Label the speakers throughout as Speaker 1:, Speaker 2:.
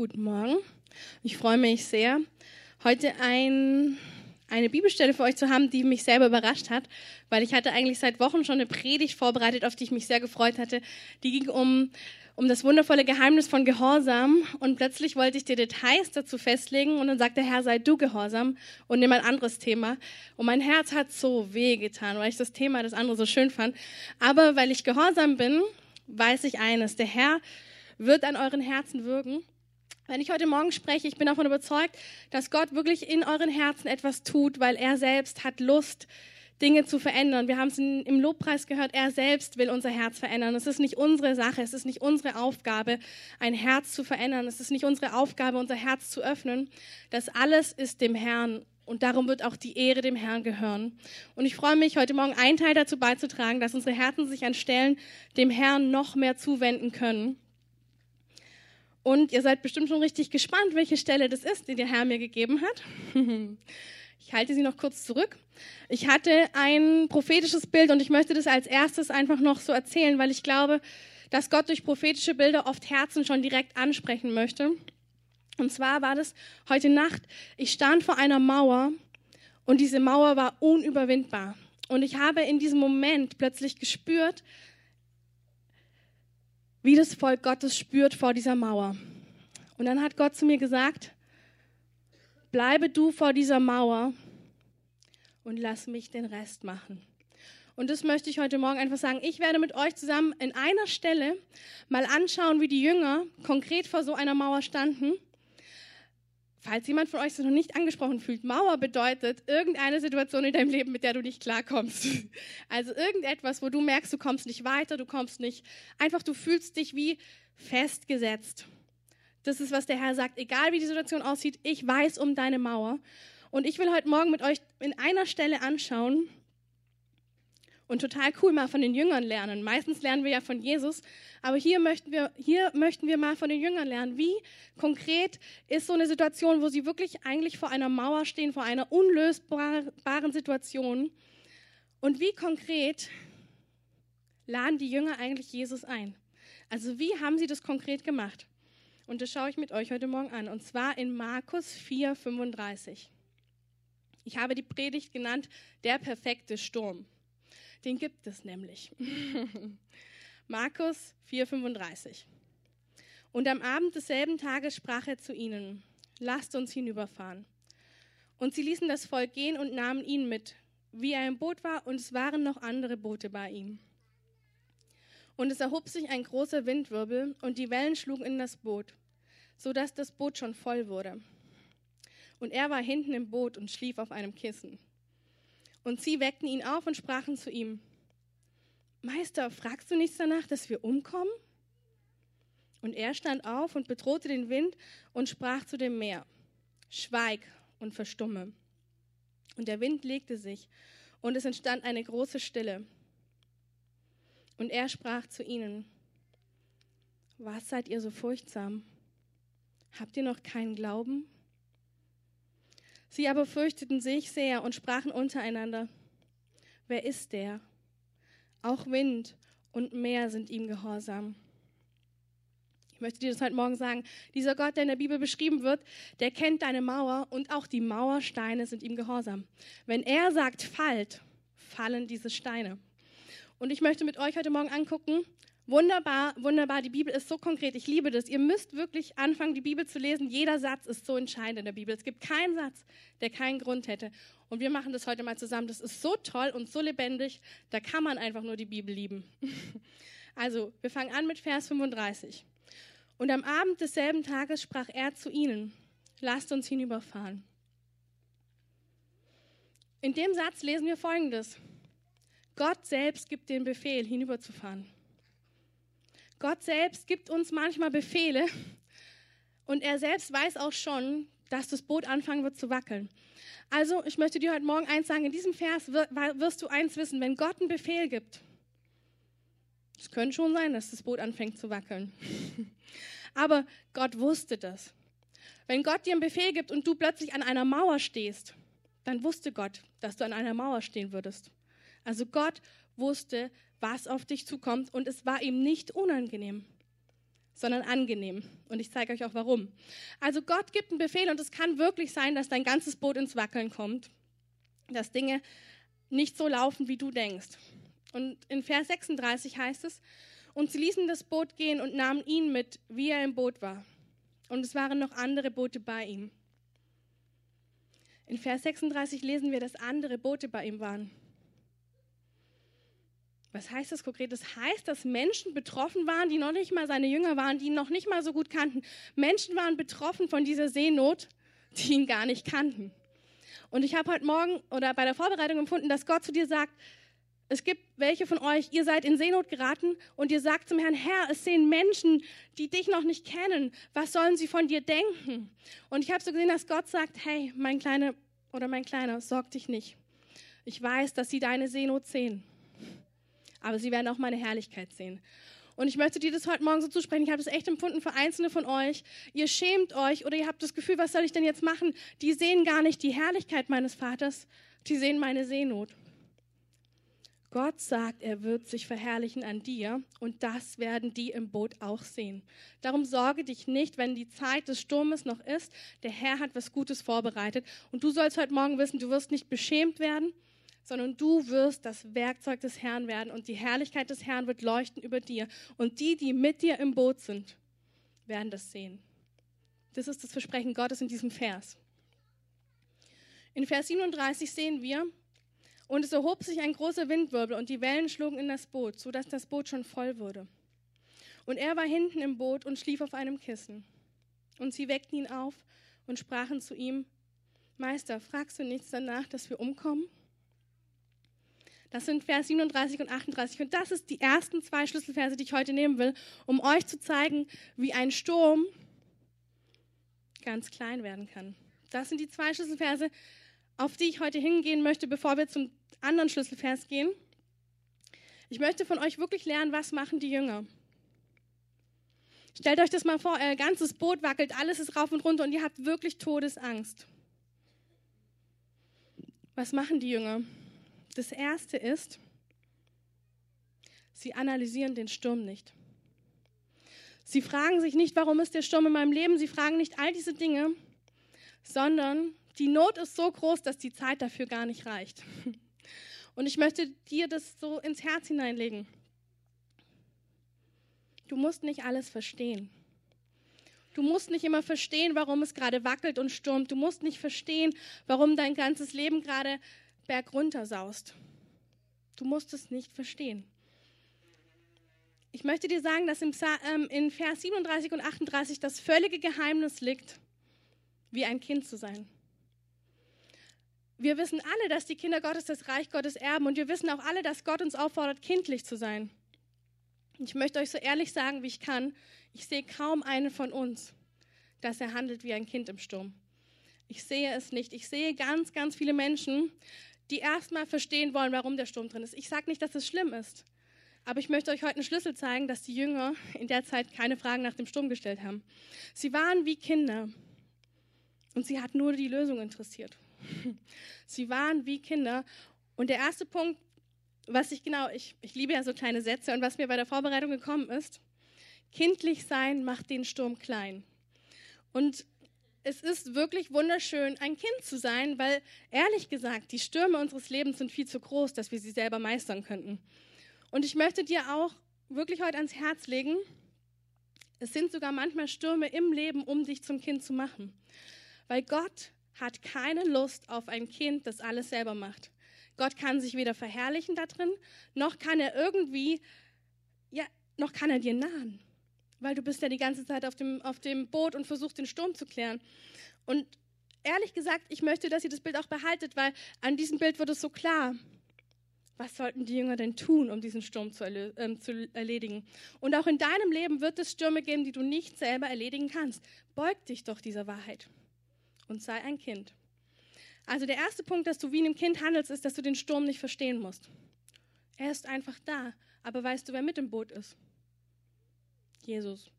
Speaker 1: Guten Morgen. Ich freue mich sehr, heute ein, eine Bibelstelle für euch zu haben, die mich selber überrascht hat, weil ich hatte eigentlich seit Wochen schon eine Predigt vorbereitet, auf die ich mich sehr gefreut hatte. Die ging um, um das wundervolle Geheimnis von Gehorsam und plötzlich wollte ich die Details dazu festlegen und dann sagte der Herr, sei du gehorsam und nimm ein anderes Thema. Und mein Herz hat so weh getan, weil ich das Thema das andere so schön fand. Aber weil ich gehorsam bin, weiß ich eines, der Herr wird an euren Herzen wirken. Wenn ich heute Morgen spreche, ich bin davon überzeugt, dass Gott wirklich in euren Herzen etwas tut, weil er selbst hat Lust, Dinge zu verändern. Wir haben es im Lobpreis gehört, er selbst will unser Herz verändern. Es ist nicht unsere Sache, es ist nicht unsere Aufgabe, ein Herz zu verändern. Es ist nicht unsere Aufgabe, unser Herz zu öffnen. Das alles ist dem Herrn und darum wird auch die Ehre dem Herrn gehören. Und ich freue mich, heute Morgen einen Teil dazu beizutragen, dass unsere Herzen sich an Stellen dem Herrn noch mehr zuwenden können. Und ihr seid bestimmt schon richtig gespannt, welche Stelle das ist, die der Herr mir gegeben hat. Ich halte sie noch kurz zurück. Ich hatte ein prophetisches Bild und ich möchte das als erstes einfach noch so erzählen, weil ich glaube, dass Gott durch prophetische Bilder oft Herzen schon direkt ansprechen möchte. Und zwar war das heute Nacht, ich stand vor einer Mauer und diese Mauer war unüberwindbar. Und ich habe in diesem Moment plötzlich gespürt, wie das Volk Gottes spürt vor dieser Mauer. Und dann hat Gott zu mir gesagt, bleibe du vor dieser Mauer und lass mich den Rest machen. Und das möchte ich heute Morgen einfach sagen. Ich werde mit euch zusammen in einer Stelle mal anschauen, wie die Jünger konkret vor so einer Mauer standen Falls jemand von euch sich noch nicht angesprochen fühlt, Mauer bedeutet irgendeine Situation in deinem Leben, mit der du nicht klarkommst. Also irgendetwas, wo du merkst, du kommst nicht weiter, du kommst nicht, einfach du fühlst dich wie festgesetzt. Das ist, was der Herr sagt. Egal wie die Situation aussieht, ich weiß um deine Mauer. Und ich will heute Morgen mit euch in einer Stelle anschauen, und total cool mal von den Jüngern lernen. Meistens lernen wir ja von Jesus, aber hier möchten wir, hier möchten wir mal von den Jüngern lernen. Wie konkret ist so eine Situation, wo sie wirklich eigentlich vor einer Mauer stehen, vor einer unlösbaren Situation? Und wie konkret laden die Jünger eigentlich Jesus ein? Also wie haben sie das konkret gemacht? Und das schaue ich mit euch heute Morgen an. Und zwar in Markus 4, 35. Ich habe die Predigt genannt, der perfekte Sturm. Den gibt es nämlich. Markus 4:35. Und am Abend desselben Tages sprach er zu ihnen, lasst uns hinüberfahren. Und sie ließen das Volk gehen und nahmen ihn mit, wie er im Boot war, und es waren noch andere Boote bei ihm. Und es erhob sich ein großer Windwirbel, und die Wellen schlugen in das Boot, so dass das Boot schon voll wurde. Und er war hinten im Boot und schlief auf einem Kissen. Und sie weckten ihn auf und sprachen zu ihm, Meister, fragst du nichts danach, dass wir umkommen? Und er stand auf und bedrohte den Wind und sprach zu dem Meer, Schweig und verstumme. Und der Wind legte sich, und es entstand eine große Stille. Und er sprach zu ihnen, was seid ihr so furchtsam? Habt ihr noch keinen Glauben? Sie aber fürchteten sich sehr und sprachen untereinander, wer ist der? Auch Wind und Meer sind ihm gehorsam. Ich möchte dir das heute Morgen sagen. Dieser Gott, der in der Bibel beschrieben wird, der kennt deine Mauer und auch die Mauersteine sind ihm gehorsam. Wenn er sagt, fallt, fallen diese Steine. Und ich möchte mit euch heute Morgen angucken, Wunderbar, wunderbar. Die Bibel ist so konkret. Ich liebe das. Ihr müsst wirklich anfangen, die Bibel zu lesen. Jeder Satz ist so entscheidend in der Bibel. Es gibt keinen Satz, der keinen Grund hätte. Und wir machen das heute mal zusammen. Das ist so toll und so lebendig. Da kann man einfach nur die Bibel lieben. Also, wir fangen an mit Vers 35. Und am Abend desselben Tages sprach er zu ihnen: Lasst uns hinüberfahren. In dem Satz lesen wir Folgendes: Gott selbst gibt den Befehl, hinüberzufahren. Gott selbst gibt uns manchmal Befehle und er selbst weiß auch schon, dass das Boot anfangen wird zu wackeln. Also, ich möchte dir heute Morgen eins sagen, in diesem Vers wirst du eins wissen, wenn Gott einen Befehl gibt, es könnte schon sein, dass das Boot anfängt zu wackeln. Aber Gott wusste das. Wenn Gott dir einen Befehl gibt und du plötzlich an einer Mauer stehst, dann wusste Gott, dass du an einer Mauer stehen würdest. Also Gott wusste, was auf dich zukommt und es war ihm nicht unangenehm. sondern angenehm. Und ich zeige euch auch warum. Also Gott gibt einen Befehl und es kann wirklich sein, dass dein ganzes Boot ins Wackeln kommt, dass Dinge nicht so laufen, wie du denkst. Und in Vers 36 heißt es, und sie ließen das Boot gehen und nahmen ihn mit, wie er im Boot war. Und es waren noch andere Boote bei ihm. In Vers 36 lesen wir, dass andere Boote bei ihm waren. Was heißt das konkret? Das heißt, dass Menschen betroffen waren, die noch nicht mal seine Jünger waren, die ihn noch nicht mal so gut kannten. Menschen waren betroffen von dieser Seenot, die ihn gar nicht kannten. Und ich habe heute Morgen oder bei der Vorbereitung empfunden, dass Gott zu dir sagt, es gibt welche von euch, ihr seid in Seenot geraten und ihr sagt zum Herrn, Herr, es sehen Menschen, die dich noch nicht kennen. Was sollen sie von dir denken? Und ich habe so gesehen, dass Gott sagt, hey, mein Kleiner oder mein Kleiner, sorg dich nicht. Ich weiß, dass sie deine Seenot sehen aber sie werden auch meine Herrlichkeit sehen. Und ich möchte dir das heute Morgen so zusprechen. Ich habe das echt empfunden für einzelne von euch. Ihr schämt euch oder ihr habt das Gefühl, was soll ich denn jetzt machen? Die sehen gar nicht die Herrlichkeit meines Vaters, die sehen meine Seenot. Gott sagt, er wird sich verherrlichen an dir und das werden die im Boot auch sehen. Darum sorge dich nicht, wenn die Zeit des Sturmes noch ist. Der Herr hat was Gutes vorbereitet und du sollst heute Morgen wissen, du wirst nicht beschämt werden, sondern du wirst das Werkzeug des Herrn werden und die Herrlichkeit des Herrn wird leuchten über dir. Und die, die mit dir im Boot sind, werden das sehen. Das ist das Versprechen Gottes in diesem Vers. In Vers 37 sehen wir, und es erhob sich ein großer Windwirbel und die Wellen schlugen in das Boot, sodass das Boot schon voll wurde. Und er war hinten im Boot und schlief auf einem Kissen. Und sie weckten ihn auf und sprachen zu ihm, Meister, fragst du nichts danach, dass wir umkommen? Das sind Vers 37 und 38. Und das ist die ersten zwei Schlüsselverse, die ich heute nehmen will, um euch zu zeigen, wie ein Sturm ganz klein werden kann. Das sind die zwei Schlüsselverse, auf die ich heute hingehen möchte, bevor wir zum anderen Schlüsselvers gehen. Ich möchte von euch wirklich lernen, was machen die Jünger. Stellt euch das mal vor, euer ganzes Boot wackelt, alles ist rauf und runter und ihr habt wirklich Todesangst. Was machen die Jünger? Das erste ist, sie analysieren den Sturm nicht. Sie fragen sich nicht, warum ist der Sturm in meinem Leben? Sie fragen nicht all diese Dinge, sondern die Not ist so groß, dass die Zeit dafür gar nicht reicht. Und ich möchte dir das so ins Herz hineinlegen. Du musst nicht alles verstehen. Du musst nicht immer verstehen, warum es gerade wackelt und stürmt. Du musst nicht verstehen, warum dein ganzes Leben gerade Berg runter saust. Du musst es nicht verstehen. Ich möchte dir sagen, dass ähm, in Vers 37 und 38 das völlige Geheimnis liegt, wie ein Kind zu sein. Wir wissen alle, dass die Kinder Gottes das Reich Gottes erben und wir wissen auch alle, dass Gott uns auffordert, kindlich zu sein. Ich möchte euch so ehrlich sagen, wie ich kann, ich sehe kaum einen von uns, dass er handelt wie ein Kind im Sturm. Ich sehe es nicht. Ich sehe ganz, ganz viele Menschen, die erstmal verstehen wollen, warum der Sturm drin ist. Ich sage nicht, dass es schlimm ist, aber ich möchte euch heute einen Schlüssel zeigen, dass die Jünger in der Zeit keine Fragen nach dem Sturm gestellt haben. Sie waren wie Kinder und sie hat nur die Lösung interessiert. Sie waren wie Kinder und der erste Punkt, was ich genau, ich, ich liebe ja so kleine Sätze und was mir bei der Vorbereitung gekommen ist, kindlich sein macht den Sturm klein. Und es ist wirklich wunderschön, ein Kind zu sein, weil ehrlich gesagt, die Stürme unseres Lebens sind viel zu groß, dass wir sie selber meistern könnten. Und ich möchte dir auch wirklich heute ans Herz legen, es sind sogar manchmal Stürme im Leben, um dich zum Kind zu machen. Weil Gott hat keine Lust auf ein Kind, das alles selber macht. Gott kann sich weder verherrlichen da drin, noch kann er irgendwie, ja, noch kann er dir nahen weil du bist ja die ganze Zeit auf dem, auf dem Boot und versuchst den Sturm zu klären. Und ehrlich gesagt, ich möchte, dass ihr das Bild auch behaltet, weil an diesem Bild wird es so klar. Was sollten die Jünger denn tun, um diesen Sturm zu, äh, zu erledigen? Und auch in deinem Leben wird es Stürme geben, die du nicht selber erledigen kannst. Beug dich doch dieser Wahrheit und sei ein Kind. Also der erste Punkt, dass du wie ein Kind handelst, ist, dass du den Sturm nicht verstehen musst. Er ist einfach da, aber weißt du, wer mit im Boot ist? Jesus.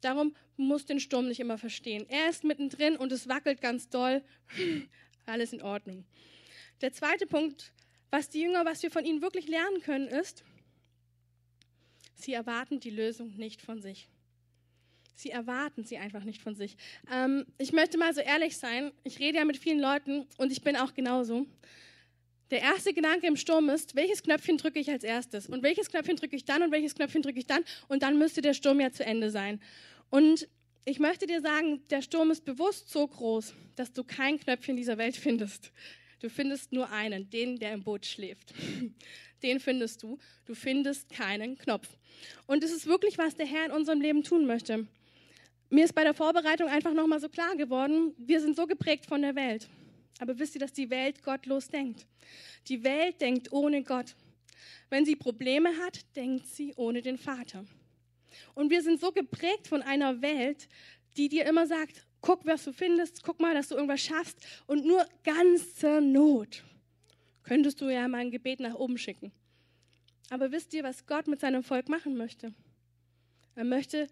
Speaker 1: Darum muss den Sturm nicht immer verstehen. Er ist mittendrin und es wackelt ganz doll. Alles in Ordnung. Der zweite Punkt, was die Jünger, was wir von ihnen wirklich lernen können, ist, sie erwarten die Lösung nicht von sich. Sie erwarten sie einfach nicht von sich. Ähm, ich möchte mal so ehrlich sein. Ich rede ja mit vielen Leuten und ich bin auch genauso. Der erste Gedanke im Sturm ist, welches Knöpfchen drücke ich als erstes? Und welches Knöpfchen drücke ich dann und welches Knöpfchen drücke ich dann? Und dann müsste der Sturm ja zu Ende sein. Und ich möchte dir sagen, der Sturm ist bewusst so groß, dass du kein Knöpfchen dieser Welt findest. Du findest nur einen, den, der im Boot schläft. Den findest du. Du findest keinen Knopf. Und es ist wirklich, was der Herr in unserem Leben tun möchte. Mir ist bei der Vorbereitung einfach nochmal so klar geworden, wir sind so geprägt von der Welt. Aber wisst ihr, dass die Welt gottlos denkt? Die Welt denkt ohne Gott. Wenn sie Probleme hat, denkt sie ohne den Vater. Und wir sind so geprägt von einer Welt, die dir immer sagt, guck, was du findest, guck mal, dass du irgendwas schaffst und nur ganze Not könntest du ja mal ein Gebet nach oben schicken. Aber wisst ihr, was Gott mit seinem Volk machen möchte? Er möchte,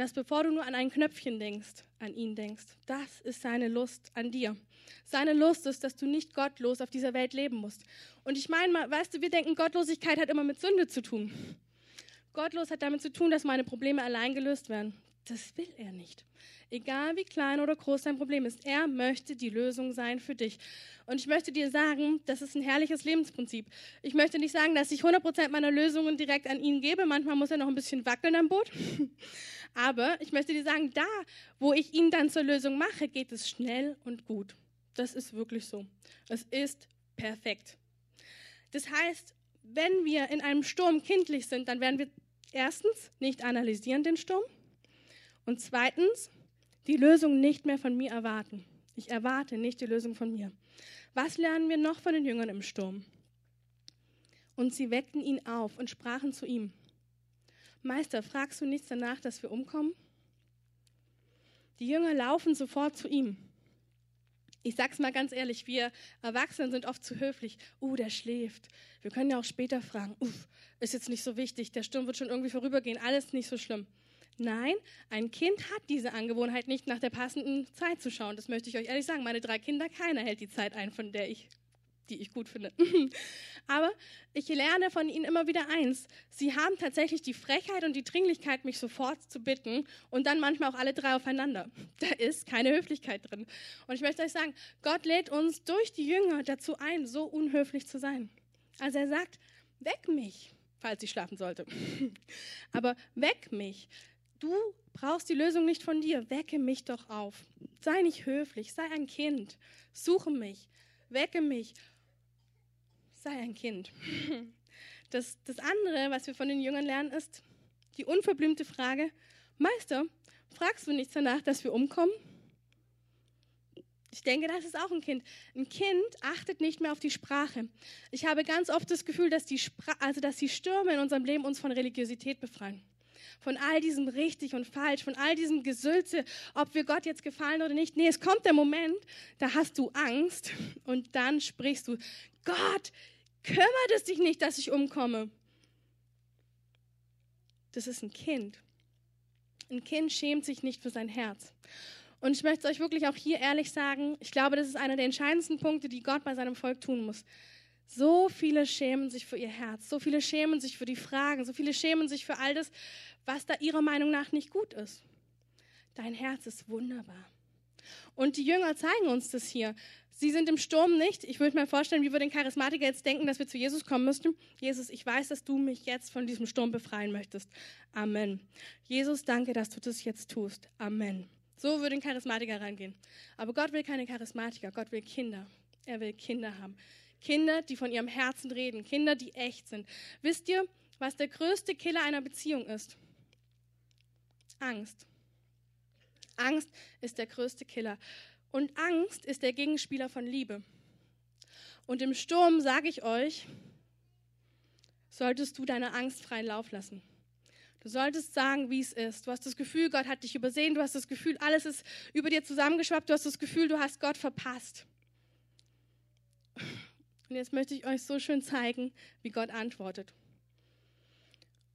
Speaker 1: dass bevor du nur an ein Knöpfchen denkst, an ihn denkst. Das ist seine Lust an dir. Seine Lust ist, dass du nicht gottlos auf dieser Welt leben musst. Und ich meine, weißt du, wir denken, Gottlosigkeit hat immer mit Sünde zu tun. Gottlos hat damit zu tun, dass meine Probleme allein gelöst werden. Das will er nicht. Egal wie klein oder groß dein Problem ist, er möchte die Lösung sein für dich. Und ich möchte dir sagen, das ist ein herrliches Lebensprinzip. Ich möchte nicht sagen, dass ich 100% meiner Lösungen direkt an ihn gebe. Manchmal muss er noch ein bisschen wackeln am Boot. Aber ich möchte dir sagen, da, wo ich ihn dann zur Lösung mache, geht es schnell und gut. Das ist wirklich so. Es ist perfekt. Das heißt, wenn wir in einem Sturm kindlich sind, dann werden wir erstens nicht analysieren den Sturm und zweitens die Lösung nicht mehr von mir erwarten. Ich erwarte nicht die Lösung von mir. Was lernen wir noch von den Jüngern im Sturm? Und sie weckten ihn auf und sprachen zu ihm, Meister, fragst du nichts danach, dass wir umkommen? Die Jünger laufen sofort zu ihm. Ich sag's mal ganz ehrlich, wir Erwachsenen sind oft zu höflich. Uh, der schläft. Wir können ja auch später fragen. Uff, ist jetzt nicht so wichtig. Der Sturm wird schon irgendwie vorübergehen. Alles nicht so schlimm. Nein, ein Kind hat diese Angewohnheit nicht, nach der passenden Zeit zu schauen. Das möchte ich euch ehrlich sagen. Meine drei Kinder, keiner hält die Zeit ein, von der ich, die ich gut finde. Aber ich lerne von ihnen immer wieder eins. Sie haben tatsächlich die Frechheit und die Dringlichkeit, mich sofort zu bitten und dann manchmal auch alle drei aufeinander. Da ist keine Höflichkeit drin. Und ich möchte euch sagen, Gott lädt uns durch die Jünger dazu ein, so unhöflich zu sein. Also er sagt, weck mich, falls ich schlafen sollte. Aber weck mich. Du brauchst die Lösung nicht von dir. Wecke mich doch auf. Sei nicht höflich, sei ein Kind. Suche mich, wecke mich. Sei ein Kind. Das, das andere, was wir von den Jüngern lernen, ist die unverblümte Frage, Meister, fragst du nichts danach, dass wir umkommen? Ich denke, das ist auch ein Kind. Ein Kind achtet nicht mehr auf die Sprache. Ich habe ganz oft das Gefühl, dass die, Spra also dass die Stürme in unserem Leben uns von Religiosität befreien von all diesem richtig und falsch, von all diesem Gesülze, ob wir Gott jetzt gefallen oder nicht. Nee, es kommt der Moment, da hast du Angst und dann sprichst du, Gott, kümmert es dich nicht, dass ich umkomme. Das ist ein Kind. Ein Kind schämt sich nicht für sein Herz. Und ich möchte euch wirklich auch hier ehrlich sagen, ich glaube, das ist einer der entscheidendsten Punkte, die Gott bei seinem Volk tun muss. So viele schämen sich für ihr Herz, so viele schämen sich für die Fragen, so viele schämen sich für all das, was da ihrer Meinung nach nicht gut ist. Dein Herz ist wunderbar. Und die Jünger zeigen uns das hier. Sie sind im Sturm nicht. Ich würde mir vorstellen, wie würde ein Charismatiker jetzt denken, dass wir zu Jesus kommen müssten. Jesus, ich weiß, dass du mich jetzt von diesem Sturm befreien möchtest. Amen. Jesus, danke, dass du das jetzt tust. Amen. So würde ein Charismatiker reingehen. Aber Gott will keine Charismatiker. Gott will Kinder. Er will Kinder haben. Kinder, die von ihrem Herzen reden. Kinder, die echt sind. Wisst ihr, was der größte Killer einer Beziehung ist? Angst. Angst ist der größte Killer. Und Angst ist der Gegenspieler von Liebe. Und im Sturm, sage ich euch, solltest du deine Angst freien Lauf lassen. Du solltest sagen, wie es ist. Du hast das Gefühl, Gott hat dich übersehen. Du hast das Gefühl, alles ist über dir zusammengeschwappt. Du hast das Gefühl, du hast Gott verpasst. Und jetzt möchte ich euch so schön zeigen, wie Gott antwortet.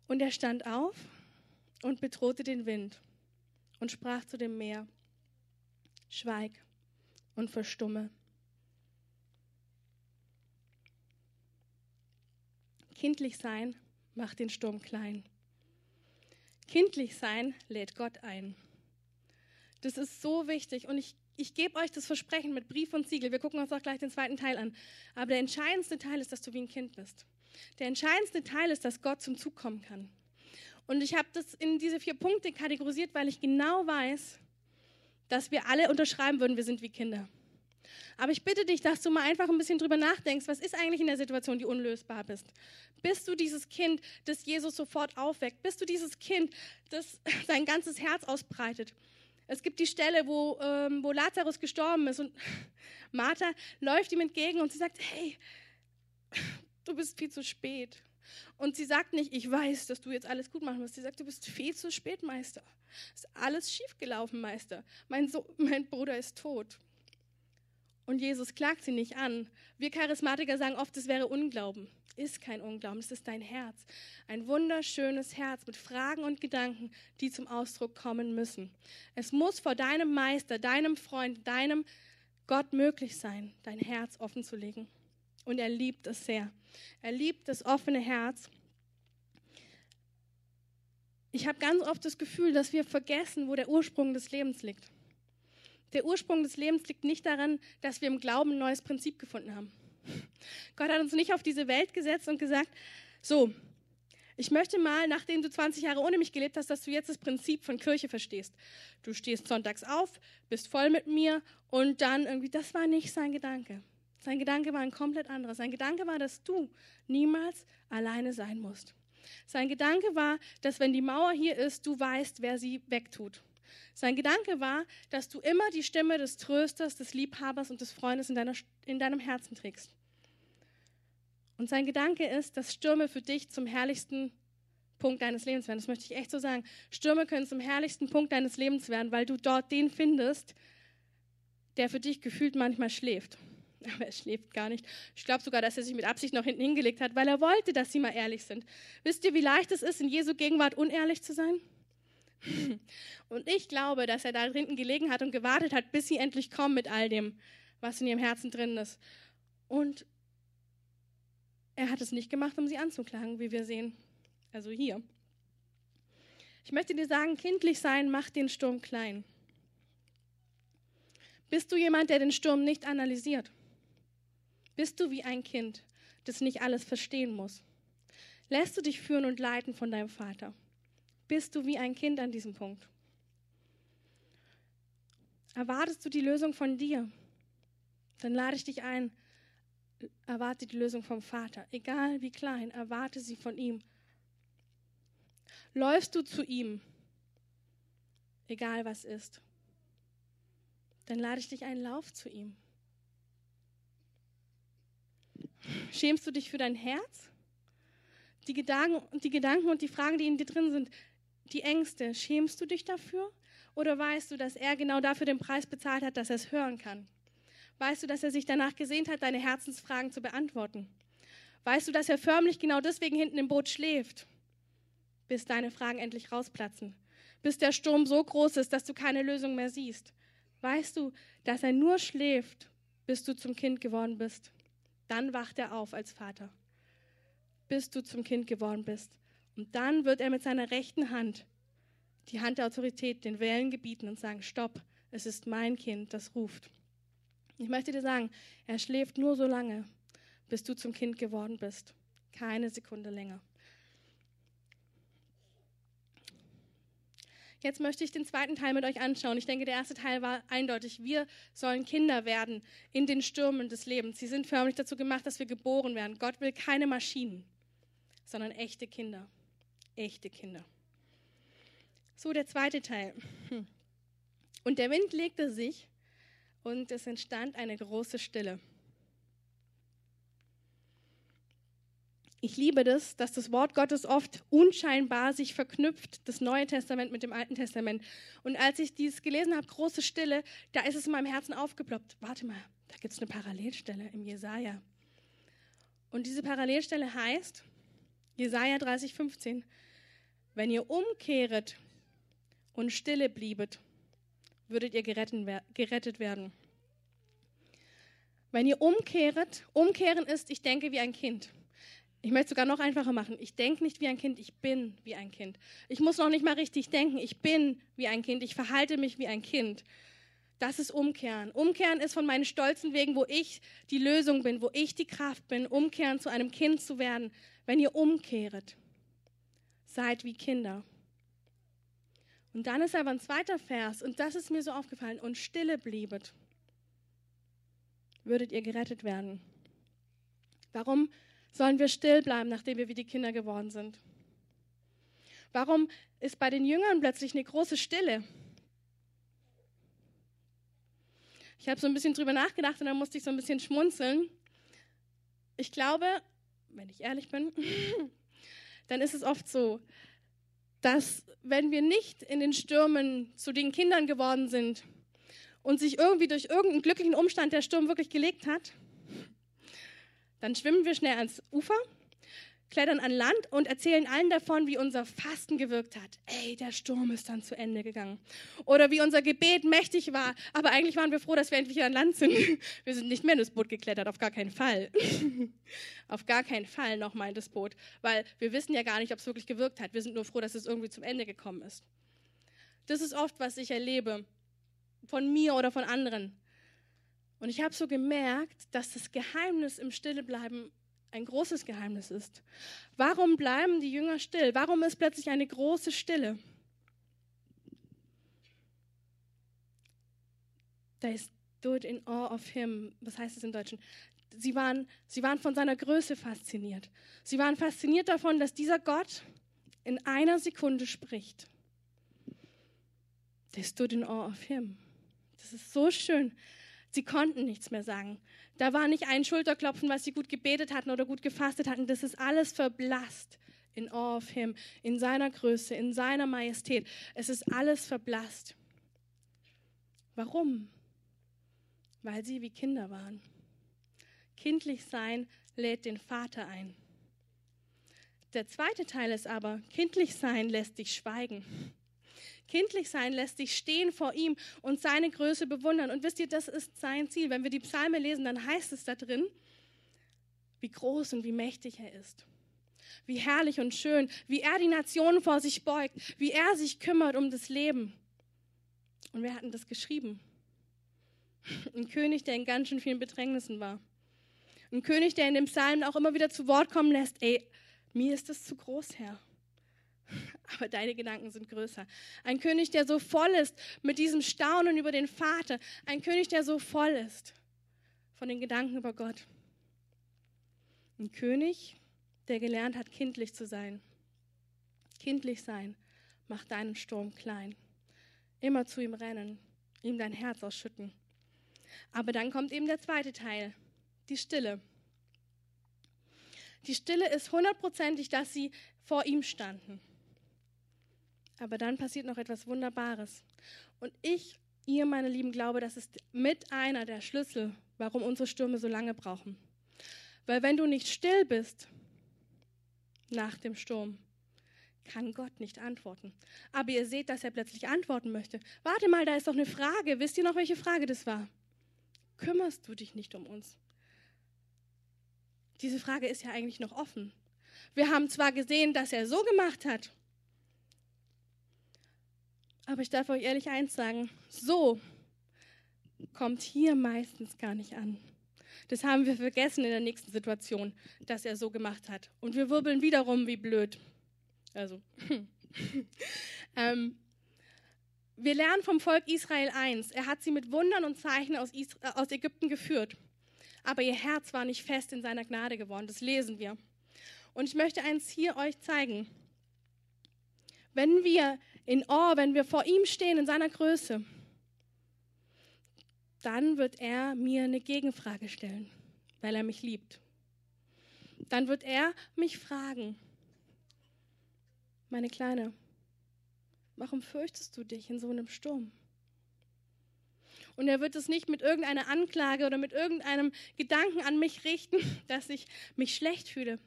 Speaker 1: Und er stand auf und bedrohte den Wind und sprach zu dem Meer, Schweig und verstumme. Kindlich sein macht den Sturm klein. Kindlich sein lädt Gott ein. Das ist so wichtig und ich, ich gebe euch das Versprechen mit Brief und Siegel. Wir gucken uns auch gleich den zweiten Teil an. Aber der entscheidendste Teil ist, dass du wie ein Kind bist. Der entscheidendste Teil ist, dass Gott zum Zug kommen kann. Und ich habe das in diese vier Punkte kategorisiert, weil ich genau weiß, dass wir alle unterschreiben würden, wir sind wie Kinder. Aber ich bitte dich, dass du mal einfach ein bisschen drüber nachdenkst, was ist eigentlich in der Situation, die unlösbar bist? Bist du dieses Kind, das Jesus sofort aufweckt? Bist du dieses Kind, das sein ganzes Herz ausbreitet? Es gibt die Stelle, wo, ähm, wo Lazarus gestorben ist und Martha läuft ihm entgegen und sie sagt, hey, du bist viel zu spät. Und sie sagt nicht, ich weiß, dass du jetzt alles gut machen musst. Sie sagt, du bist viel zu spät, Meister. Es ist alles schiefgelaufen, Meister. Mein, so mein Bruder ist tot. Und Jesus klagt sie nicht an. Wir Charismatiker sagen oft, es wäre Unglauben. Ist kein Unglauben, es ist dein Herz. Ein wunderschönes Herz mit Fragen und Gedanken, die zum Ausdruck kommen müssen. Es muss vor deinem Meister, deinem Freund, deinem Gott möglich sein, dein Herz offen zu legen. Und er liebt es sehr. Er liebt das offene Herz. Ich habe ganz oft das Gefühl, dass wir vergessen, wo der Ursprung des Lebens liegt. Der Ursprung des Lebens liegt nicht daran, dass wir im Glauben ein neues Prinzip gefunden haben. Gott hat uns nicht auf diese Welt gesetzt und gesagt, so, ich möchte mal, nachdem du 20 Jahre ohne mich gelebt hast, dass du jetzt das Prinzip von Kirche verstehst. Du stehst sonntags auf, bist voll mit mir und dann irgendwie, das war nicht sein Gedanke. Sein Gedanke war ein komplett anderer. Sein Gedanke war, dass du niemals alleine sein musst. Sein Gedanke war, dass wenn die Mauer hier ist, du weißt, wer sie wegtut. Sein Gedanke war, dass du immer die Stimme des Trösters, des Liebhabers und des Freundes in, deiner, in deinem Herzen trägst. Und sein Gedanke ist, dass Stürme für dich zum herrlichsten Punkt deines Lebens werden. Das möchte ich echt so sagen. Stürme können zum herrlichsten Punkt deines Lebens werden, weil du dort den findest, der für dich gefühlt manchmal schläft. Aber er schläft gar nicht. Ich glaube sogar, dass er sich mit Absicht noch hinten hingelegt hat, weil er wollte, dass sie mal ehrlich sind. Wisst ihr, wie leicht es ist, in Jesu Gegenwart unehrlich zu sein? Und ich glaube, dass er da hinten gelegen hat und gewartet hat, bis sie endlich kommen mit all dem, was in ihrem Herzen drin ist. Und er hat es nicht gemacht, um sie anzuklagen, wie wir sehen. Also hier. Ich möchte dir sagen, kindlich sein macht den Sturm klein. Bist du jemand, der den Sturm nicht analysiert? Bist du wie ein Kind, das nicht alles verstehen muss? Lässt du dich führen und leiten von deinem Vater? Bist du wie ein Kind an diesem Punkt? Erwartest du die Lösung von dir? Dann lade ich dich ein, erwarte die Lösung vom Vater. Egal wie klein, erwarte sie von ihm. Läufst du zu ihm, egal was ist, dann lade ich dich ein, lauf zu ihm. Schämst du dich für dein Herz? Die Gedanken, die Gedanken und die Fragen, die in dir drin sind, die Ängste, schämst du dich dafür? Oder weißt du, dass er genau dafür den Preis bezahlt hat, dass er es hören kann? Weißt du, dass er sich danach gesehnt hat, deine Herzensfragen zu beantworten? Weißt du, dass er förmlich genau deswegen hinten im Boot schläft, bis deine Fragen endlich rausplatzen? Bis der Sturm so groß ist, dass du keine Lösung mehr siehst? Weißt du, dass er nur schläft, bis du zum Kind geworden bist? Dann wacht er auf als Vater, bis du zum Kind geworden bist. Und dann wird er mit seiner rechten Hand, die Hand der Autorität, den Wellen gebieten und sagen, stopp, es ist mein Kind, das ruft. Ich möchte dir sagen, er schläft nur so lange, bis du zum Kind geworden bist. Keine Sekunde länger. Jetzt möchte ich den zweiten Teil mit euch anschauen. Ich denke, der erste Teil war eindeutig. Wir sollen Kinder werden in den Stürmen des Lebens. Sie sind förmlich dazu gemacht, dass wir geboren werden. Gott will keine Maschinen, sondern echte Kinder echte Kinder. So, der zweite Teil. Hm. Und der Wind legte sich und es entstand eine große Stille. Ich liebe das, dass das Wort Gottes oft unscheinbar sich verknüpft, das Neue Testament mit dem Alten Testament. Und als ich dies gelesen habe, große Stille, da ist es in meinem Herzen aufgeploppt. Warte mal, da gibt es eine Parallelstelle im Jesaja. Und diese Parallelstelle heißt, Jesaja 30, 15, wenn ihr umkehret und stille bliebet, würdet ihr gerettet werden. Wenn ihr umkehret, umkehren ist, ich denke wie ein Kind. Ich möchte es sogar noch einfacher machen. Ich denke nicht wie ein Kind, ich bin wie ein Kind. Ich muss noch nicht mal richtig denken, ich bin wie ein Kind, ich verhalte mich wie ein Kind. Das ist Umkehren. Umkehren ist von meinen stolzen Wegen, wo ich die Lösung bin, wo ich die Kraft bin, umkehren zu einem Kind zu werden. Wenn ihr umkehret, seid wie Kinder. Und dann ist aber ein zweiter Vers, und das ist mir so aufgefallen, und stille bliebet, würdet ihr gerettet werden. Warum sollen wir still bleiben, nachdem wir wie die Kinder geworden sind? Warum ist bei den Jüngern plötzlich eine große Stille? Ich habe so ein bisschen drüber nachgedacht und dann musste ich so ein bisschen schmunzeln. Ich glaube, wenn ich ehrlich bin, dann ist es oft so, dass wenn wir nicht in den Stürmen zu den Kindern geworden sind und sich irgendwie durch irgendeinen glücklichen Umstand der Sturm wirklich gelegt hat, dann schwimmen wir schnell ans Ufer klettern an Land und erzählen allen davon, wie unser Fasten gewirkt hat. Ey, der Sturm ist dann zu Ende gegangen. Oder wie unser Gebet mächtig war. Aber eigentlich waren wir froh, dass wir endlich an Land sind. Wir sind nicht mehr in das Boot geklettert, auf gar keinen Fall. auf gar keinen Fall nochmal in das Boot. Weil wir wissen ja gar nicht, ob es wirklich gewirkt hat. Wir sind nur froh, dass es irgendwie zum Ende gekommen ist. Das ist oft, was ich erlebe. Von mir oder von anderen. Und ich habe so gemerkt, dass das Geheimnis im Stillebleiben ein großes Geheimnis ist. Warum bleiben die Jünger still? Warum ist plötzlich eine große Stille? They stood in awe of him. Was heißt es im Deutschen? Sie waren, sie waren von seiner Größe fasziniert. Sie waren fasziniert davon, dass dieser Gott in einer Sekunde spricht. They stood in awe of him. Das ist so schön. Sie konnten nichts mehr sagen. Da war nicht ein Schulterklopfen, was sie gut gebetet hatten oder gut gefastet hatten. Das ist alles verblasst in awe of him, in seiner Größe, in seiner Majestät. Es ist alles verblasst. Warum? Weil sie wie Kinder waren. Kindlich sein lädt den Vater ein. Der zweite Teil ist aber, kindlich sein lässt dich schweigen. Kindlich sein lässt sich stehen vor ihm und seine Größe bewundern. Und wisst ihr, das ist sein Ziel. Wenn wir die Psalme lesen, dann heißt es da drin, wie groß und wie mächtig er ist. Wie herrlich und schön, wie er die Nationen vor sich beugt, wie er sich kümmert um das Leben. Und wir hatten das geschrieben. Ein König, der in ganz schön vielen Bedrängnissen war. Ein König, der in dem Psalm auch immer wieder zu Wort kommen lässt, ey, mir ist das zu groß, Herr aber deine Gedanken sind größer. Ein König, der so voll ist mit diesem Staunen über den Vater. Ein König, der so voll ist von den Gedanken über Gott. Ein König, der gelernt hat, kindlich zu sein. Kindlich sein macht deinen Sturm klein. Immer zu ihm rennen, ihm dein Herz ausschütten. Aber dann kommt eben der zweite Teil, die Stille. Die Stille ist hundertprozentig, dass sie vor ihm standen. Aber dann passiert noch etwas Wunderbares. Und ich, ihr, meine Lieben, glaube, das ist mit einer der Schlüssel, warum unsere Stürme so lange brauchen. Weil wenn du nicht still bist nach dem Sturm, kann Gott nicht antworten. Aber ihr seht, dass er plötzlich antworten möchte. Warte mal, da ist doch eine Frage. Wisst ihr noch, welche Frage das war? Kümmerst du dich nicht um uns? Diese Frage ist ja eigentlich noch offen. Wir haben zwar gesehen, dass er so gemacht hat, aber ich darf euch ehrlich eins sagen, so kommt hier meistens gar nicht an. Das haben wir vergessen in der nächsten Situation, dass er so gemacht hat. Und wir wirbeln wiederum wie blöd. Also, ähm, wir lernen vom Volk Israel eins. Er hat sie mit Wundern und Zeichen aus, Is äh, aus Ägypten geführt. Aber ihr Herz war nicht fest in seiner Gnade geworden. Das lesen wir. Und ich möchte eins hier euch zeigen. Wenn wir in Awe, wenn wir vor ihm stehen in seiner Größe, dann wird er mir eine Gegenfrage stellen, weil er mich liebt. Dann wird er mich fragen, meine Kleine, warum fürchtest du dich in so einem Sturm? Und er wird es nicht mit irgendeiner Anklage oder mit irgendeinem Gedanken an mich richten, dass ich mich schlecht fühle.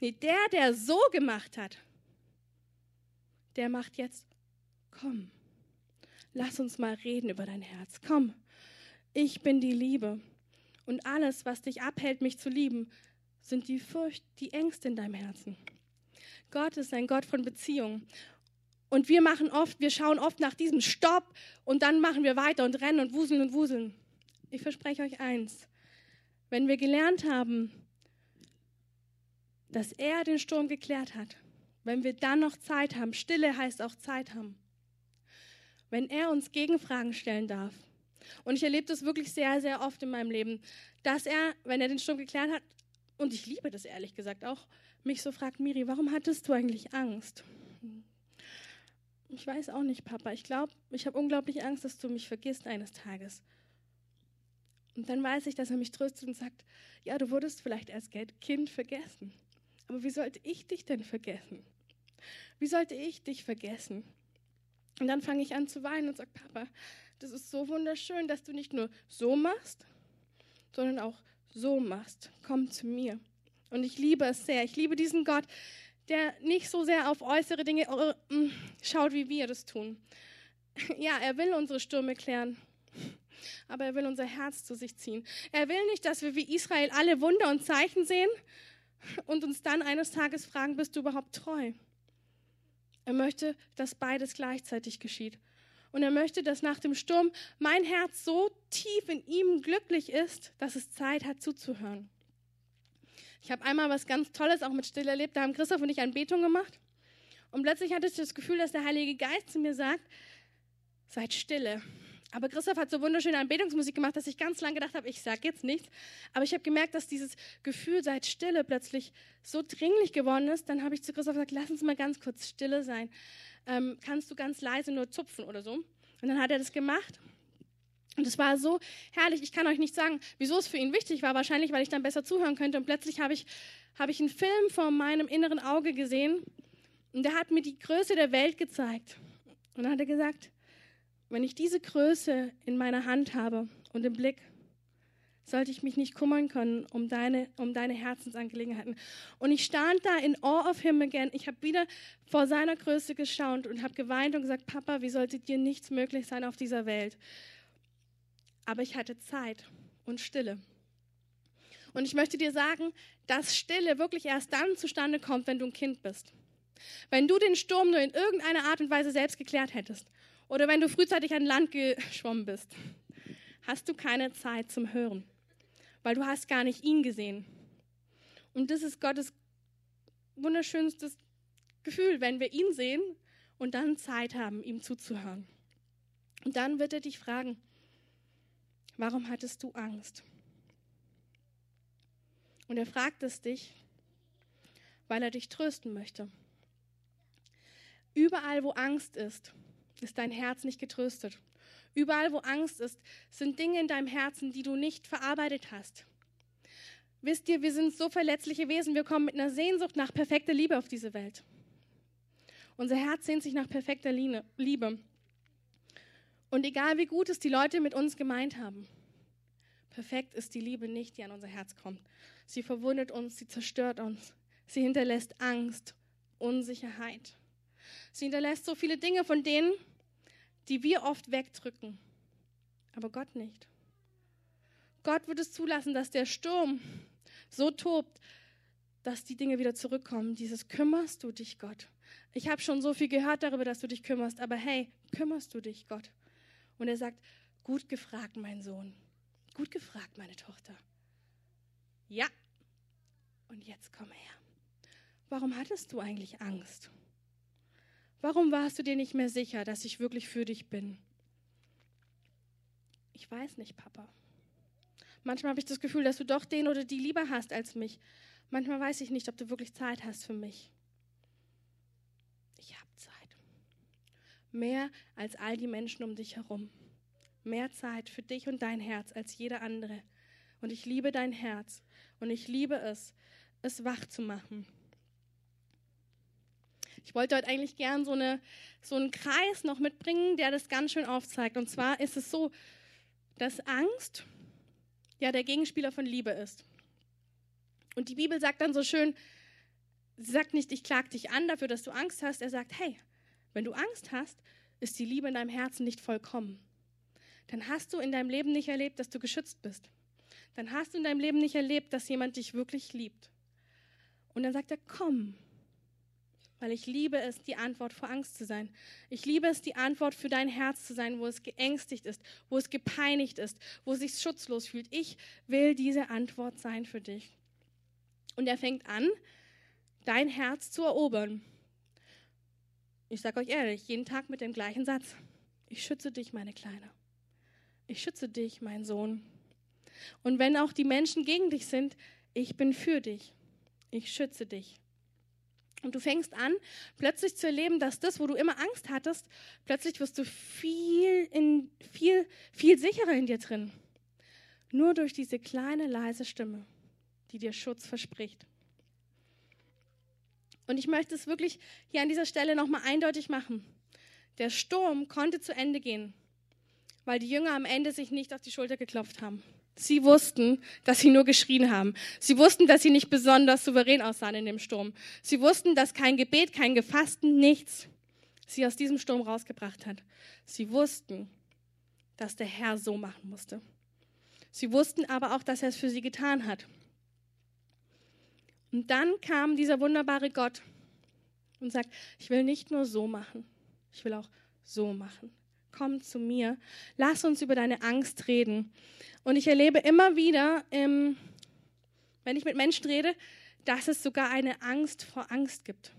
Speaker 1: Nee, der, der so gemacht hat, der macht jetzt, komm, lass uns mal reden über dein Herz. Komm, ich bin die Liebe. Und alles, was dich abhält, mich zu lieben, sind die Furcht, die Ängste in deinem Herzen. Gott ist ein Gott von Beziehung. Und wir machen oft, wir schauen oft nach diesem Stopp und dann machen wir weiter und rennen und wuseln und wuseln. Ich verspreche euch eins. Wenn wir gelernt haben, dass er den Sturm geklärt hat, wenn wir dann noch Zeit haben, Stille heißt auch Zeit haben, wenn er uns Gegenfragen stellen darf. Und ich erlebe das wirklich sehr, sehr oft in meinem Leben, dass er, wenn er den Sturm geklärt hat, und ich liebe das ehrlich gesagt auch, mich so fragt, Miri, warum hattest du eigentlich Angst? Ich weiß auch nicht, Papa. Ich glaube, ich habe unglaublich Angst, dass du mich vergisst eines Tages. Und dann weiß ich, dass er mich tröstet und sagt, ja, du wurdest vielleicht als Kind vergessen. Aber wie sollte ich dich denn vergessen? Wie sollte ich dich vergessen? Und dann fange ich an zu weinen und sage, Papa, das ist so wunderschön, dass du nicht nur so machst, sondern auch so machst. Komm zu mir. Und ich liebe es sehr. Ich liebe diesen Gott, der nicht so sehr auf äußere Dinge äh, schaut, wie wir das tun. Ja, er will unsere Stürme klären, aber er will unser Herz zu sich ziehen. Er will nicht, dass wir wie Israel alle Wunder und Zeichen sehen und uns dann eines Tages fragen, bist du überhaupt treu? Er möchte, dass beides gleichzeitig geschieht. Und er möchte, dass nach dem Sturm mein Herz so tief in ihm glücklich ist, dass es Zeit hat zuzuhören. Ich habe einmal was ganz Tolles auch mit Still erlebt. Da haben Christoph und ich eine Betung gemacht. Und plötzlich hatte ich das Gefühl, dass der Heilige Geist zu mir sagt, seid stille. Aber Christoph hat so wunderschöne Anbetungsmusik gemacht, dass ich ganz lange gedacht habe, ich sage jetzt nichts. Aber ich habe gemerkt, dass dieses Gefühl, seid stille, plötzlich so dringlich geworden ist. Dann habe ich zu Christoph gesagt, lass uns mal ganz kurz stille sein. Ähm, kannst du ganz leise nur zupfen oder so? Und dann hat er das gemacht. Und es war so herrlich. Ich kann euch nicht sagen, wieso es für ihn wichtig war. Wahrscheinlich, weil ich dann besser zuhören könnte. Und plötzlich habe ich, habe ich einen Film vor meinem inneren Auge gesehen. Und der hat mir die Größe der Welt gezeigt. Und dann hat er gesagt, wenn ich diese Größe in meiner Hand habe und im Blick, sollte ich mich nicht kümmern können um deine, um deine Herzensangelegenheiten. Und ich stand da in awe of him again. Ich habe wieder vor seiner Größe gestaunt und habe geweint und gesagt, Papa, wie sollte dir nichts möglich sein auf dieser Welt? aber ich hatte Zeit und Stille. Und ich möchte dir sagen, dass Stille wirklich erst dann zustande kommt, wenn du ein Kind bist. Wenn du den Sturm nur in irgendeiner Art und Weise selbst geklärt hättest oder wenn du frühzeitig an Land geschwommen bist, hast du keine Zeit zum Hören, weil du hast gar nicht ihn gesehen. Und das ist Gottes wunderschönstes Gefühl, wenn wir ihn sehen und dann Zeit haben, ihm zuzuhören. Und dann wird er dich fragen, Warum hattest du Angst? Und er fragt es dich, weil er dich trösten möchte. Überall, wo Angst ist, ist dein Herz nicht getröstet. Überall, wo Angst ist, sind Dinge in deinem Herzen, die du nicht verarbeitet hast. Wisst ihr, wir sind so verletzliche Wesen, wir kommen mit einer Sehnsucht nach perfekter Liebe auf diese Welt. Unser Herz sehnt sich nach perfekter Liebe. Und egal wie gut es die Leute mit uns gemeint haben, perfekt ist die Liebe nicht, die an unser Herz kommt. Sie verwundet uns, sie zerstört uns, sie hinterlässt Angst, Unsicherheit. Sie hinterlässt so viele Dinge von denen, die wir oft wegdrücken, aber Gott nicht. Gott wird es zulassen, dass der Sturm so tobt, dass die Dinge wieder zurückkommen. Dieses kümmerst du dich, Gott. Ich habe schon so viel gehört darüber, dass du dich kümmerst, aber hey, kümmerst du dich, Gott? Und er sagt, gut gefragt, mein Sohn. Gut gefragt, meine Tochter. Ja. Und jetzt komm her. Warum hattest du eigentlich Angst? Warum warst du dir nicht mehr sicher, dass ich wirklich für dich bin? Ich weiß nicht, Papa. Manchmal habe ich das Gefühl, dass du doch den oder die lieber hast als mich. Manchmal weiß ich nicht, ob du wirklich Zeit hast für mich. Ich habe Zeit. Mehr als all die Menschen um dich herum. Mehr Zeit für dich und dein Herz als jeder andere. Und ich liebe dein Herz. Und ich liebe es, es wach zu machen. Ich wollte heute eigentlich gern so, eine, so einen Kreis noch mitbringen, der das ganz schön aufzeigt. Und zwar ist es so, dass Angst ja der Gegenspieler von Liebe ist. Und die Bibel sagt dann so schön, sie sagt nicht, ich klag dich an dafür, dass du Angst hast. Er sagt, hey, wenn du Angst hast, ist die Liebe in deinem Herzen nicht vollkommen. Dann hast du in deinem Leben nicht erlebt, dass du geschützt bist. Dann hast du in deinem Leben nicht erlebt, dass jemand dich wirklich liebt. Und dann sagt er, komm, weil ich liebe es, die Antwort vor Angst zu sein. Ich liebe es, die Antwort für dein Herz zu sein, wo es geängstigt ist, wo es gepeinigt ist, wo es sich schutzlos fühlt. Ich will diese Antwort sein für dich. Und er fängt an, dein Herz zu erobern. Ich sage euch ehrlich, jeden Tag mit dem gleichen Satz. Ich schütze dich, meine Kleine. Ich schütze dich, mein Sohn. Und wenn auch die Menschen gegen dich sind, ich bin für dich. Ich schütze dich. Und du fängst an, plötzlich zu erleben, dass das, wo du immer Angst hattest, plötzlich wirst du viel, in, viel, viel sicherer in dir drin. Nur durch diese kleine, leise Stimme, die dir Schutz verspricht. Und ich möchte es wirklich hier an dieser Stelle nochmal eindeutig machen. Der Sturm konnte zu Ende gehen, weil die Jünger am Ende sich nicht auf die Schulter geklopft haben. Sie wussten, dass sie nur geschrien haben. Sie wussten, dass sie nicht besonders souverän aussahen in dem Sturm. Sie wussten, dass kein Gebet, kein Gefasten, nichts sie aus diesem Sturm rausgebracht hat. Sie wussten, dass der Herr so machen musste. Sie wussten aber auch, dass er es für sie getan hat. Und dann kam dieser wunderbare Gott und sagt, ich will nicht nur so machen, ich will auch so machen. Komm zu mir, lass uns über deine Angst reden. Und ich erlebe immer wieder, ähm, wenn ich mit Menschen rede, dass es sogar eine Angst vor Angst gibt.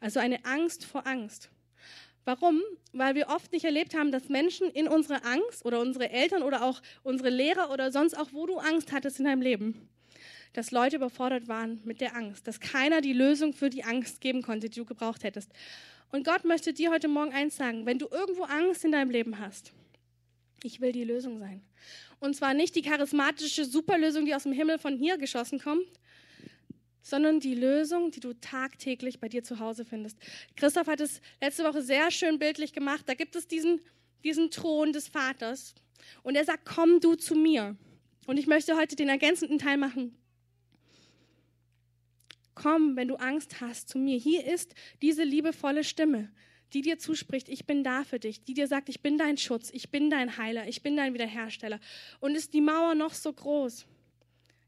Speaker 1: Also eine Angst vor Angst. Warum? Weil wir oft nicht erlebt haben, dass Menschen in unserer Angst oder unsere Eltern oder auch unsere Lehrer oder sonst auch, wo du Angst hattest in deinem Leben, dass Leute überfordert waren mit der Angst, dass keiner die Lösung für die Angst geben konnte, die du gebraucht hättest. Und Gott möchte dir heute Morgen eins sagen, wenn du irgendwo Angst in deinem Leben hast, ich will die Lösung sein. Und zwar nicht die charismatische Superlösung, die aus dem Himmel von hier geschossen kommt, sondern die Lösung, die du tagtäglich bei dir zu Hause findest. Christoph hat es letzte Woche sehr schön bildlich gemacht. Da gibt es diesen, diesen Thron des Vaters und er sagt, komm du zu mir. Und ich möchte heute den ergänzenden Teil machen. Komm, wenn du Angst hast, zu mir. Hier ist diese liebevolle Stimme, die dir zuspricht, ich bin da für dich, die dir sagt, ich bin dein Schutz, ich bin dein Heiler, ich bin dein Wiederhersteller. Und ist die Mauer noch so groß?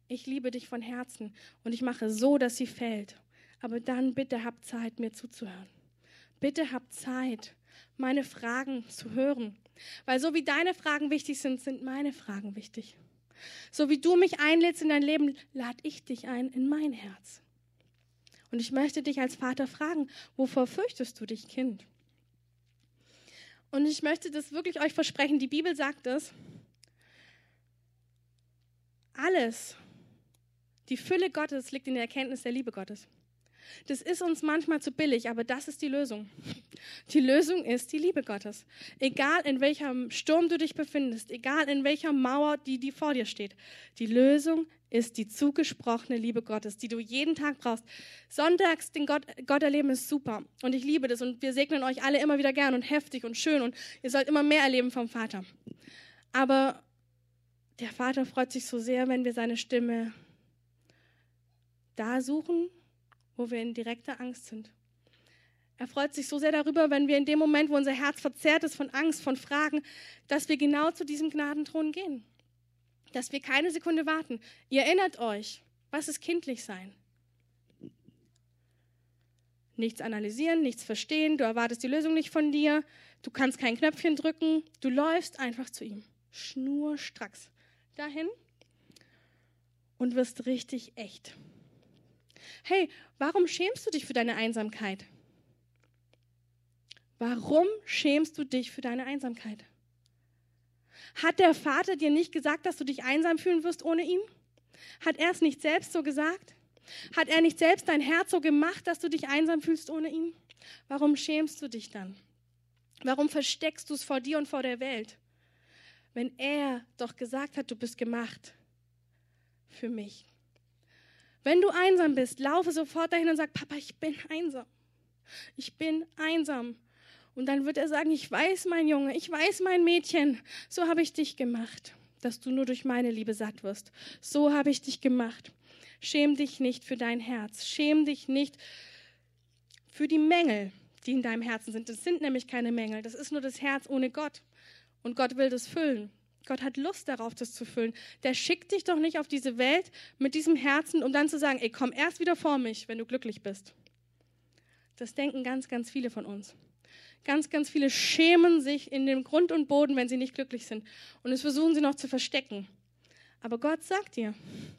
Speaker 1: Ich liebe dich von Herzen und ich mache so, dass sie fällt. Aber dann bitte hab Zeit, mir zuzuhören. Bitte hab Zeit, meine Fragen zu hören. Weil so wie deine Fragen wichtig sind, sind meine Fragen wichtig. So wie du mich einlädst in dein Leben, lade ich dich ein in mein Herz. Und ich möchte dich als Vater fragen, wovor fürchtest du dich, Kind? Und ich möchte das wirklich euch versprechen, die Bibel sagt es, alles, die Fülle Gottes liegt in der Erkenntnis der Liebe Gottes. Das ist uns manchmal zu billig, aber das ist die Lösung. Die Lösung ist die Liebe Gottes. Egal in welchem Sturm du dich befindest, egal in welcher Mauer, die, die vor dir steht, die Lösung ist die zugesprochene Liebe Gottes, die du jeden Tag brauchst. Sonntags den Gott, Gott erleben ist super und ich liebe das und wir segnen euch alle immer wieder gern und heftig und schön und ihr sollt immer mehr erleben vom Vater. Aber der Vater freut sich so sehr, wenn wir seine Stimme da suchen, wo wir in direkter Angst sind. Er freut sich so sehr darüber, wenn wir in dem Moment, wo unser Herz verzerrt ist von Angst, von Fragen, dass wir genau zu diesem Gnadenthron gehen dass wir keine Sekunde warten. Ihr erinnert euch, was ist kindlich sein? Nichts analysieren, nichts verstehen, du erwartest die Lösung nicht von dir, du kannst kein Knöpfchen drücken, du läufst einfach zu ihm, schnurstracks dahin und wirst richtig echt. Hey, warum schämst du dich für deine Einsamkeit? Warum schämst du dich für deine Einsamkeit? Hat der Vater dir nicht gesagt, dass du dich einsam fühlen wirst ohne ihn? Hat er es nicht selbst so gesagt? Hat er nicht selbst dein Herz so gemacht, dass du dich einsam fühlst ohne ihn? Warum schämst du dich dann? Warum versteckst du es vor dir und vor der Welt? Wenn er doch gesagt hat, du bist gemacht für mich. Wenn du einsam bist, laufe sofort dahin und sag, Papa, ich bin einsam. Ich bin einsam. Und dann wird er sagen, ich weiß, mein Junge, ich weiß, mein Mädchen, so habe ich dich gemacht, dass du nur durch meine Liebe satt wirst. So habe ich dich gemacht. Schäm dich nicht für dein Herz. Schäm dich nicht für die Mängel, die in deinem Herzen sind. Das sind nämlich keine Mängel. Das ist nur das Herz ohne Gott. Und Gott will das füllen. Gott hat Lust darauf, das zu füllen. Der schickt dich doch nicht auf diese Welt mit diesem Herzen, um dann zu sagen, ey, komm erst wieder vor mich, wenn du glücklich bist. Das denken ganz, ganz viele von uns. Ganz, ganz viele schämen sich in dem Grund und Boden, wenn sie nicht glücklich sind. Und das versuchen sie noch zu verstecken. Aber Gott sagt dir,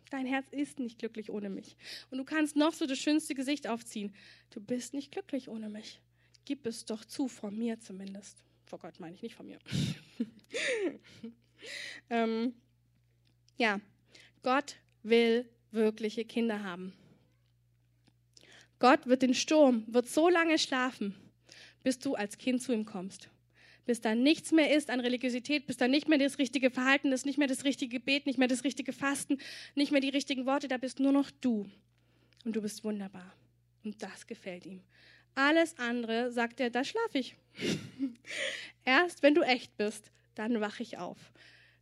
Speaker 1: dein Herz ist nicht glücklich ohne mich. Und du kannst noch so das schönste Gesicht aufziehen. Du bist nicht glücklich ohne mich. Gib es doch zu, vor mir zumindest. Vor Gott meine ich nicht von mir. ähm, ja, Gott will wirkliche Kinder haben. Gott wird den Sturm, wird so lange schlafen, bis du als Kind zu ihm kommst. Bis da nichts mehr ist an Religiosität, bis da nicht mehr das richtige Verhalten ist, nicht mehr das richtige Gebet, nicht mehr das richtige Fasten, nicht mehr die richtigen Worte, da bist nur noch du. Und du bist wunderbar. Und das gefällt ihm. Alles andere, sagt er, da schlafe ich. Erst wenn du echt bist, dann wache ich auf.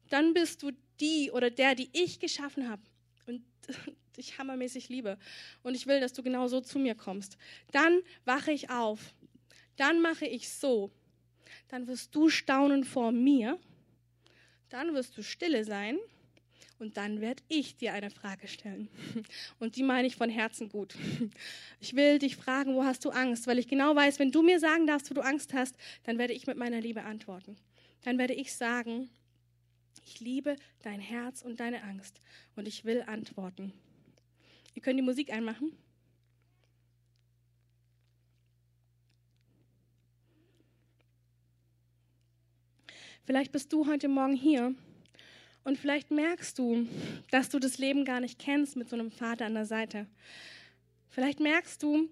Speaker 1: Dann bist du die oder der, die ich geschaffen habe und dich hammermäßig liebe. Und ich will, dass du genau so zu mir kommst. Dann wache ich auf. Dann mache ich so. Dann wirst du staunen vor mir. Dann wirst du stille sein. Und dann werde ich dir eine Frage stellen. Und die meine ich von Herzen gut. Ich will dich fragen, wo hast du Angst? Weil ich genau weiß, wenn du mir sagen darfst, wo du Angst hast, dann werde ich mit meiner Liebe antworten. Dann werde ich sagen, ich liebe dein Herz und deine Angst. Und ich will antworten. Ihr könnt die Musik einmachen. Vielleicht bist du heute Morgen hier und vielleicht merkst du, dass du das Leben gar nicht kennst mit so einem Vater an der Seite. Vielleicht merkst du,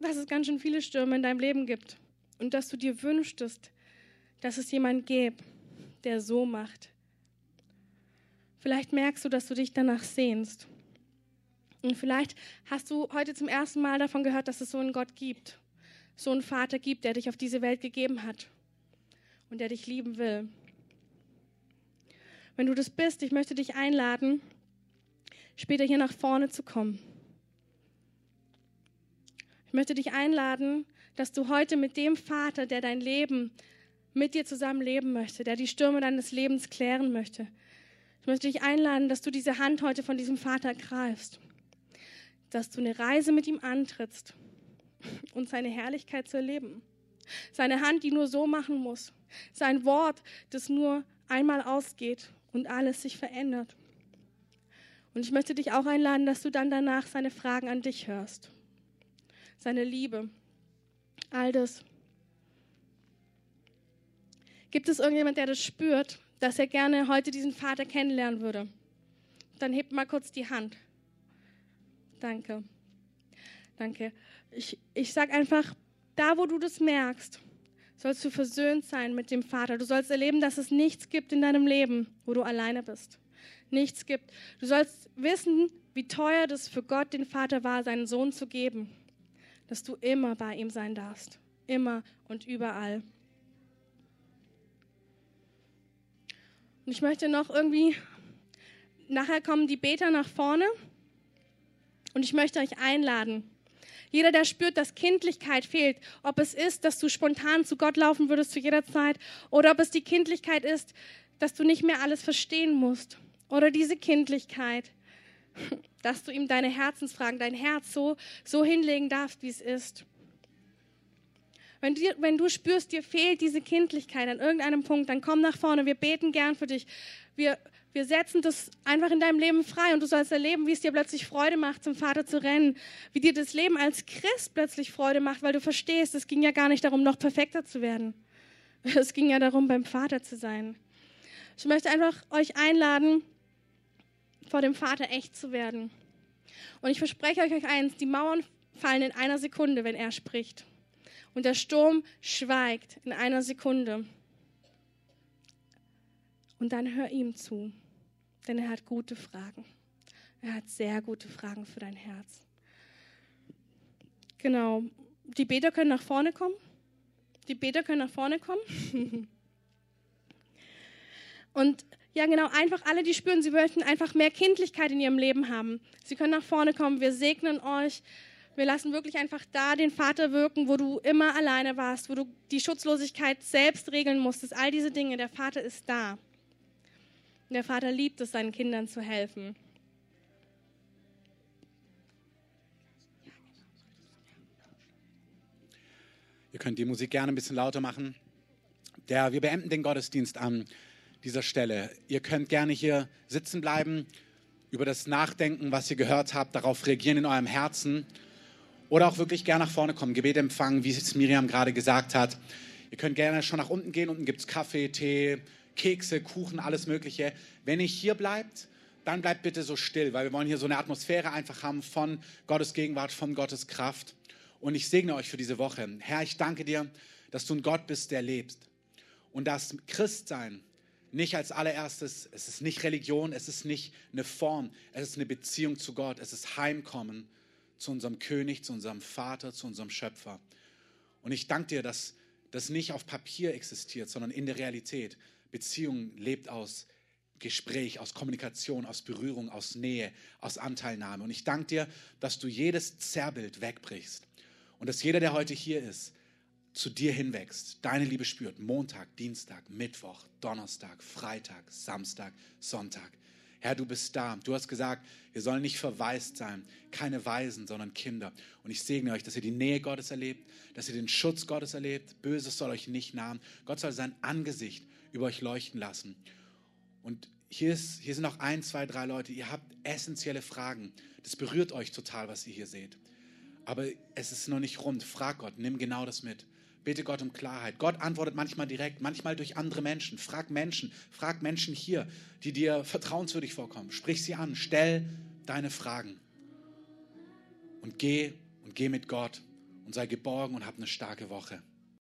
Speaker 1: dass es ganz schön viele Stürme in deinem Leben gibt und dass du dir wünschtest, dass es jemand gäbe, der so macht. Vielleicht merkst du, dass du dich danach sehnst. Und vielleicht hast du heute zum ersten Mal davon gehört, dass es so einen Gott gibt, so einen Vater gibt, der dich auf diese Welt gegeben hat und der dich lieben will. Wenn du das bist, ich möchte dich einladen, später hier nach vorne zu kommen. Ich möchte dich einladen, dass du heute mit dem Vater, der dein Leben mit dir zusammen leben möchte, der die Stürme deines Lebens klären möchte, ich möchte dich einladen, dass du diese Hand heute von diesem Vater greifst, dass du eine Reise mit ihm antrittst und seine Herrlichkeit zu erleben. Seine Hand, die nur so machen muss. Sein Wort, das nur einmal ausgeht und alles sich verändert. Und ich möchte dich auch einladen, dass du dann danach seine Fragen an dich hörst. Seine Liebe. All das. Gibt es irgendjemand, der das spürt, dass er gerne heute diesen Vater kennenlernen würde? Dann hebt mal kurz die Hand. Danke. Danke. Ich, ich sage einfach, da wo du das merkst, sollst du versöhnt sein mit dem Vater. Du sollst erleben, dass es nichts gibt in deinem Leben, wo du alleine bist. Nichts gibt. Du sollst wissen, wie teuer das für Gott, den Vater, war, seinen Sohn zu geben. Dass du immer bei ihm sein darfst. Immer und überall. Und ich möchte noch irgendwie, nachher kommen die Beter nach vorne. Und ich möchte euch einladen, jeder, der spürt, dass Kindlichkeit fehlt, ob es ist, dass du spontan zu Gott laufen würdest zu jeder Zeit, oder ob es die Kindlichkeit ist, dass du nicht mehr alles verstehen musst, oder diese Kindlichkeit, dass du ihm deine Herzensfragen, dein Herz so, so hinlegen darfst, wie es ist. Wenn du, wenn du spürst, dir fehlt diese Kindlichkeit an irgendeinem Punkt, dann komm nach vorne. Wir beten gern für dich. Wir, wir setzen das einfach in deinem Leben frei und du sollst erleben, wie es dir plötzlich Freude macht, zum Vater zu rennen. Wie dir das Leben als Christ plötzlich Freude macht, weil du verstehst, es ging ja gar nicht darum, noch perfekter zu werden. Es ging ja darum, beim Vater zu sein. Ich möchte einfach euch einladen, vor dem Vater echt zu werden. Und ich verspreche euch eins, die Mauern fallen in einer Sekunde, wenn er spricht. Und der Sturm schweigt in einer Sekunde. Und dann hör ihm zu, denn er hat gute Fragen. Er hat sehr gute Fragen für dein Herz. Genau. Die Beter können nach vorne kommen. Die Beter können nach vorne kommen. Und ja, genau, einfach alle, die spüren, sie möchten einfach mehr Kindlichkeit in ihrem Leben haben. Sie können nach vorne kommen. Wir segnen euch. Wir lassen wirklich einfach da den Vater wirken, wo du immer alleine warst, wo du die Schutzlosigkeit selbst regeln musstest. All diese Dinge, der Vater ist da. Der Vater liebt es, seinen Kindern zu helfen.
Speaker 2: Ihr könnt die Musik gerne ein bisschen lauter machen. Der, wir beenden den Gottesdienst an dieser Stelle. Ihr könnt gerne hier sitzen bleiben, über das Nachdenken, was ihr gehört habt, darauf reagieren in eurem Herzen oder auch wirklich gerne nach vorne kommen, Gebet empfangen, wie es Miriam gerade gesagt hat. Ihr könnt gerne schon nach unten gehen. Unten gibt es Kaffee, Tee, Kekse, Kuchen, alles Mögliche. Wenn ihr hier bleibt, dann bleibt bitte so still, weil wir wollen hier so eine Atmosphäre einfach haben von Gottes Gegenwart, von Gottes Kraft. Und ich segne euch für diese Woche. Herr, ich danke dir, dass du ein Gott bist, der lebst. Und dass Christsein nicht als allererstes, es ist nicht Religion, es ist nicht eine Form, es ist eine Beziehung zu Gott, es ist Heimkommen zu unserem König, zu unserem Vater, zu unserem Schöpfer. Und ich danke dir, dass das nicht auf Papier existiert, sondern in der Realität. Beziehung lebt aus Gespräch, aus Kommunikation, aus Berührung, aus Nähe, aus Anteilnahme. Und ich danke dir, dass du jedes Zerrbild wegbrichst und dass jeder, der heute hier ist, zu dir hinwächst, deine Liebe spürt, Montag, Dienstag, Mittwoch, Donnerstag, Freitag, Samstag, Sonntag. Herr, du bist da. Du hast gesagt, wir sollen nicht verwaist sein, keine Weisen, sondern Kinder. Und ich segne euch, dass ihr die Nähe Gottes erlebt, dass ihr den Schutz Gottes erlebt. Böses soll euch nicht nahen. Gott soll sein Angesicht über euch leuchten lassen. Und hier, ist, hier sind noch ein, zwei, drei Leute. Ihr habt essentielle Fragen. Das berührt euch total, was ihr hier seht. Aber es ist noch nicht rund. Frag Gott, nimm genau das mit. Bete Gott um Klarheit. Gott antwortet manchmal direkt, manchmal durch andere Menschen. Frag Menschen, frag Menschen hier, die dir vertrauenswürdig vorkommen. Sprich sie an, stell deine Fragen. Und geh und geh mit Gott und sei geborgen und hab eine starke Woche.